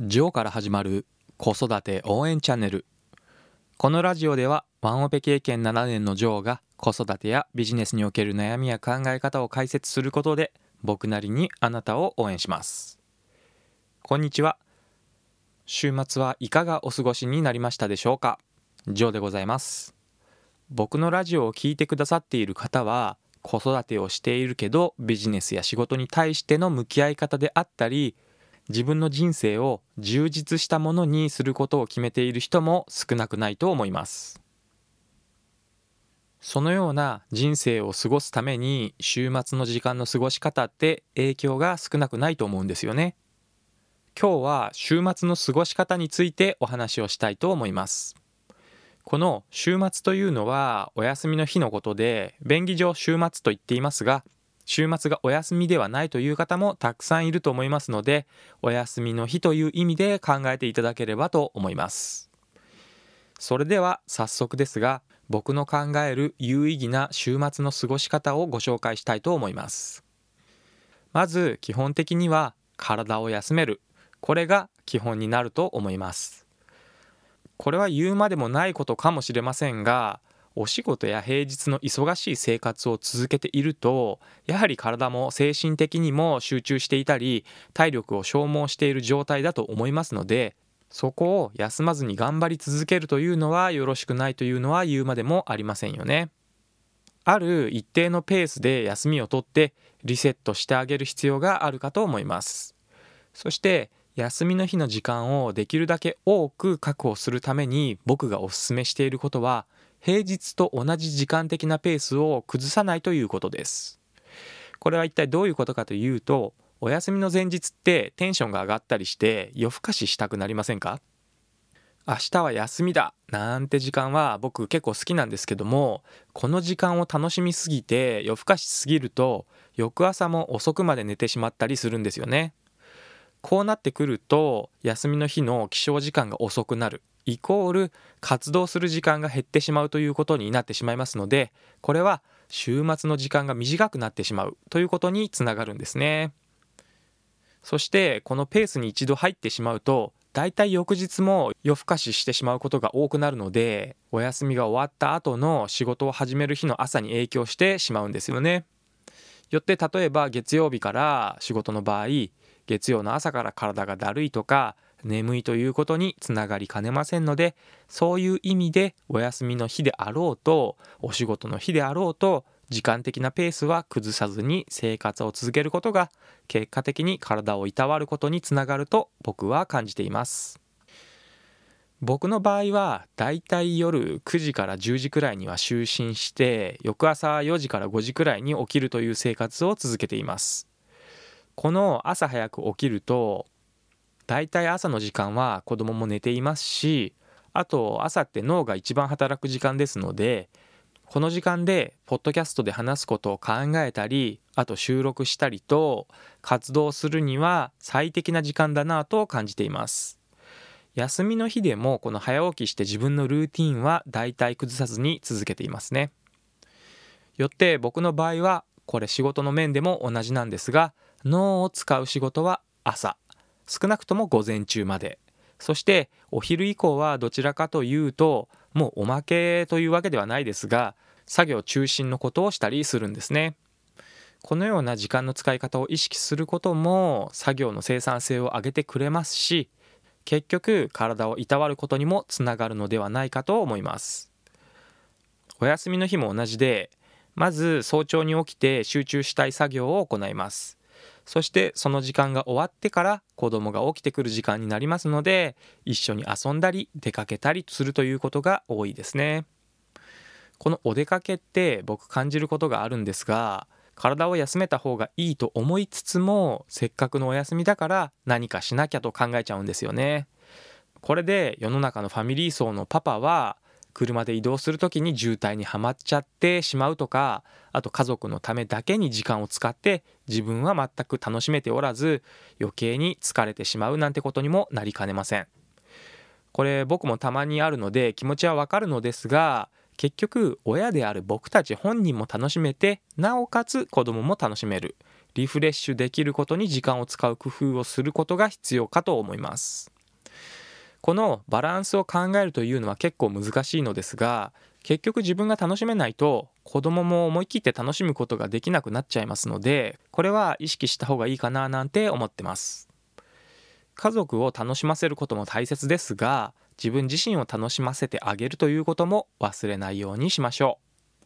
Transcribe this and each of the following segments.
ジョーから始まる子育て応援チャンネル。このラジオではワンオペ経験7年のジョーが子育てやビジネスにおける悩みや考え方を解説することで僕なりにあなたを応援します。こんにちは。週末はいかがお過ごしになりましたでしょうか？ジョーでございます。僕のラジオを聴いてくださっている方は子育てをしているけどビジネスや仕事に対しての向き合い方であったり自分の人生を充実したものにすることを決めている人も少なくないと思います。そのような人生を過ごすために週末の時間の過ごし方って影響が少なくないと思うんですよね。今日は週末の過ごし方についてお話をしたいと思います。この週末というのはお休みの日のことで便宜上週末と言っていますが週末がお休みではないという方もたくさんいると思いますのでお休みの日という意味で考えていただければと思います。それでは早速ですが僕の考える有意義な週末の過ごし方をご紹介したいと思います。まず基本的には体を休める。これが基本になると思います。これは言うまでもないことかもしれませんがお仕事や平日の忙しい生活を続けているとやはり体も精神的にも集中していたり体力を消耗している状態だと思いますのでそこを休まずに頑張り続けるというのはよろしくないというのは言うまでもありませんよね。ある一定のペースで休みをとってリセットしてあげる必要があるかと思います。そして休みの日の時間をできるだけ多く確保するために僕がお勧めしていることは平日と同じ時間的なペースを崩さないということです。これは一体どういうことかというとお休みの前日ってテンションが上がったりして夜更かししたくなりませんか？明日は休みだなんて時間は僕結構好きなんですけどもこの時間を楽しみすぎて夜更かしすぎると翌朝も遅くまで寝てしまったりするんですよね。こうなってくると休みの日の起床時間が遅くなる。イコール活動する時間が減ってしまうということになってしまいますのでこれは週末の時間が短くなってしまうということにつながるんですね。そしてこのペースに一度入ってしまうと大体翌日も夜更かししてしまうことが多くなるのでお休みが終わった後の仕事を始める日の朝に影響してしまうんですよね。よって例えば月曜日から仕事の場合月曜の朝から体がだるいとか眠いということにつながりかねませんのでそういう意味でお休みの日であろうとお仕事の日であろうと時間的なペースは崩さずに生活を続けることが結果的に体をいたわることにつながると僕は感じています。僕の場合はだいたい夜9時から10時くらいには就寝して翌朝4時から5時くらいに起きるという生活を続けています。この朝早く起きるとだいたい朝の時間は子供も寝ていますしあと朝って脳が一番働く時間ですのでこの時間でポッドキャストで話すことを考えたりあと収録したりと活動するには最適な時間だなと感じています。休みの日でもこの早起きして自分のルーティンはだいたい崩さずに続けていますね。よって僕の場合はこれ仕事の面でも同じなんですが脳を使う仕事は朝。少なくとも午前中まで。そしてお昼以降はどちらかというともうおまけというわけではないですが作業中心のことをしたりするんですね。このような時間の使い方を意識することも作業の生産性を上げてくれますし結局体をいたわることにもつながるのではないかと思います。お休みの日も同じでまず早朝に起きて集中したい作業を行います。そしてその時間が終わってから子供が起きてくる時間になりますので一緒に遊んだり出かけたりするということが多いですね。このお出かけって僕感じることがあるんですが体を休めた方がいいと思いつつもせっかくのお休みだから何かしなきゃと考えちゃうんですよね。これで世の中のファミリー層のパパは車で移動する時に渋滞にはまっちゃってしまうとかあと家族のためだけに時間を使って自分は全く楽しめておらず余計に疲れてしまうなんてことにもなりかねません。これ僕もたまにあるので気持ちはわかるのですが結局親である僕たち本人も楽しめてなおかつ子供も楽しめる。リフレッシュできることに時間を使う工夫をすることが必要かと思います。このバランスを考えるというのは結構難しいのですが結局自分が楽しめないと子供も思い切って楽しむことができなくなっちゃいますのでこれは意識した方がいいかななんて思ってます。家族を楽しませることも大切ですが自分自身を楽しませてあげるということも忘れないようにしましょう。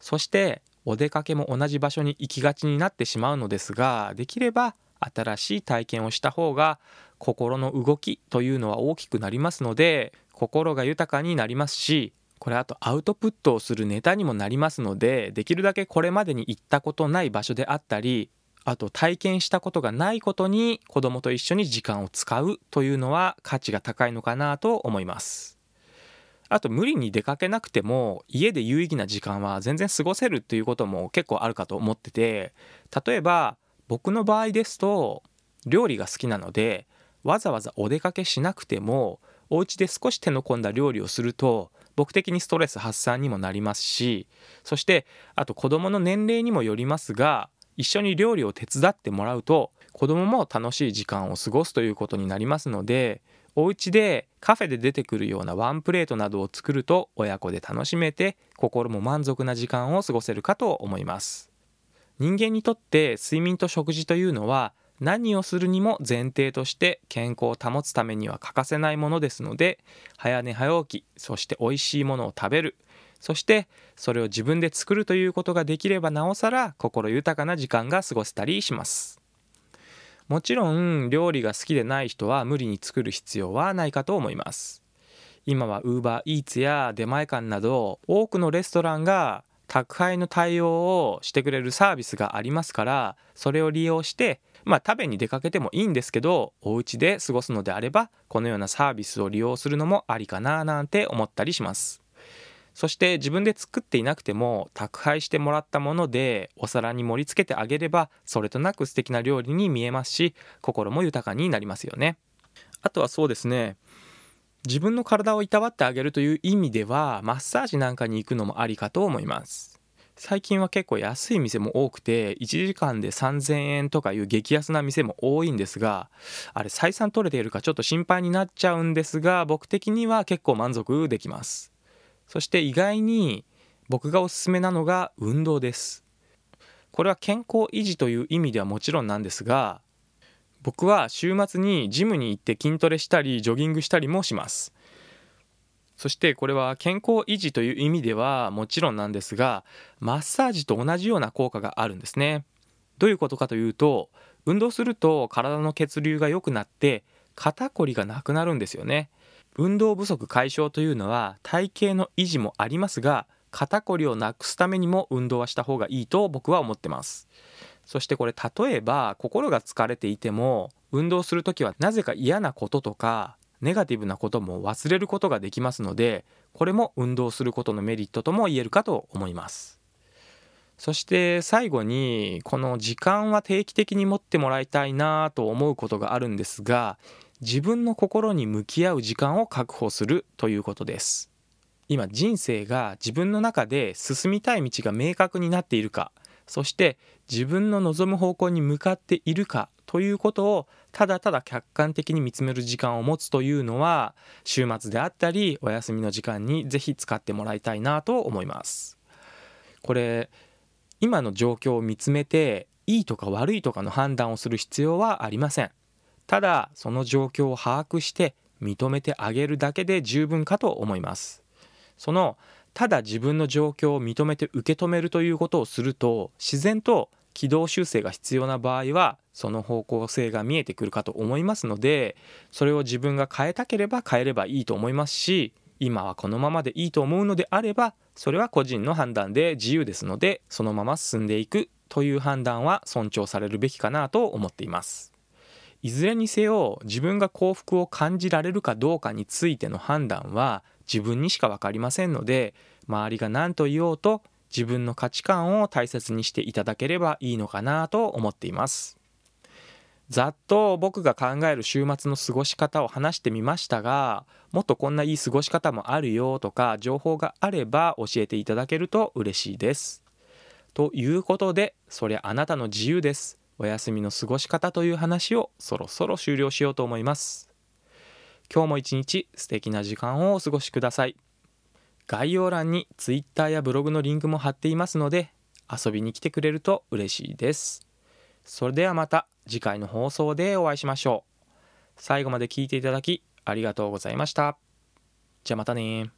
そしてお出かけも同じ場所に行きがちになってしまうのですができれば新しい体験をした方が心の動きというのは大きくなりますので心が豊かになりますしこれあとアウトプットをするネタにもなりますのでできるだけこれまでに行ったことない場所であったりあと体験したことがないことに子供と一緒に時間を使うというのは価値が高いのかなと思います。あと無理に出かけなくても家で有意義な時間は全然過ごせるということも結構あるかと思ってて例えば僕の場合ですと料理が好きなのでわざわざお出かけしなくてもお家で少し手の込んだ料理をすると僕的にストレス発散にもなりますしそしてあと子供の年齢にもよりますが一緒に料理を手伝ってもらうと子供も楽しい時間を過ごすということになりますのでお家でカフェで出てくるようなワンプレートなどを作ると親子で楽しめて心も満足な時間を過ごせるかと思います。人間にとって睡眠と食事というのは何をするにも前提として健康を保つためには欠かせないものですので早寝早起きそして美味しいものを食べる。そしてそれを自分で作るということができればなおさら心豊かな時間が過ごせたりします。もちろん料理が好きでない人は無理に作る必要はないかと思います。今は UberEats や出前館など多くのレストランが宅配の対応をしてくれるサービスがありますからそれを利用してまあ食べに出かけてもいいんですけどお家で過ごすのであればこのようなサービスを利用するのもありかななんて思ったりします。そして自分で作っていなくても宅配してもらったものでお皿に盛り付けてあげればそれとなく素敵な料理に見えますし心も豊かになりますよね。あとはそうですね自分の体をいたわってあげるという意味ではマッサージなんかに行くのもありかと思います。最近は結構安い店も多くて1時間で3000円とかいう激安な店も多いんですがあれ採算取れているかちょっと心配になっちゃうんですが僕的には結構満足できます。そして意外に僕がおすすめなのが運動です。これは健康維持という意味ではもちろんなんですが僕は週末にジムに行って筋トレしたりジョギングしたりもします。そしてこれは健康維持という意味ではもちろんなんですがマッサージと同じような効果があるんですね。どういうことかというと運動すると体の血流が良くなって肩こりがなくなるんですよね。運動不足解消というのは体型の維持もありますが肩こりをなくすためにも運動はした方がいいと僕は思ってます。そしてこれ例えば心が疲れていても運動する時はなぜか嫌なこととかネガティブなことも忘れることができますのでこれも運動することのメリットとも言えるかと思います。そして最後にこの時間は定期的に持ってもらいたいなと思うことがあるんですが自分の心に向き合う時間を確保するということです。今人生が自分の中で進みたい道が明確になっているかそして自分の望む方向に向かっているかということをただただ客観的に見つめる時間を持つというのは週末であったりお休みの時間にぜひ使ってもらいたいなと思います。これ今の状況を見つめていいとか悪いとかの判断をする必要はありません。ただその状況を把握して認めてあげるだけで十分かと思います。そのただ自分の状況を認めて受け止めるということをすると自然と軌道修正が必要な場合はその方向性が見えてくるかと思いますのでそれを自分が変えたければ変えればいいと思いますし今はこのままでいいと思うのであればそれは個人の判断で自由ですのでそのまま進んでいくという判断は尊重されるべきかなと思っています。いずれにせよ自分が幸福を感じられるかどうかについての判断は自分にしか分かりませんので周りが何と言おうと自分の価値観を大切にしていただければいいのかなと思っています。ざっと僕が考える週末の過ごし方を話してみましたがもっとこんないい過ごし方もあるよとか情報があれば教えていただけると嬉しいです。ということでそりゃあなたの自由です。お休みの過ごし方という話をそろそろ終了しようと思います。今日も一日素敵な時間をお過ごしください。概要欄に Twitter やブログのリンクも貼っていますので遊びに来てくれると嬉しいです。それではまた次回の放送でお会いしましょう。最後まで聞いていただきありがとうございました。じゃあまたね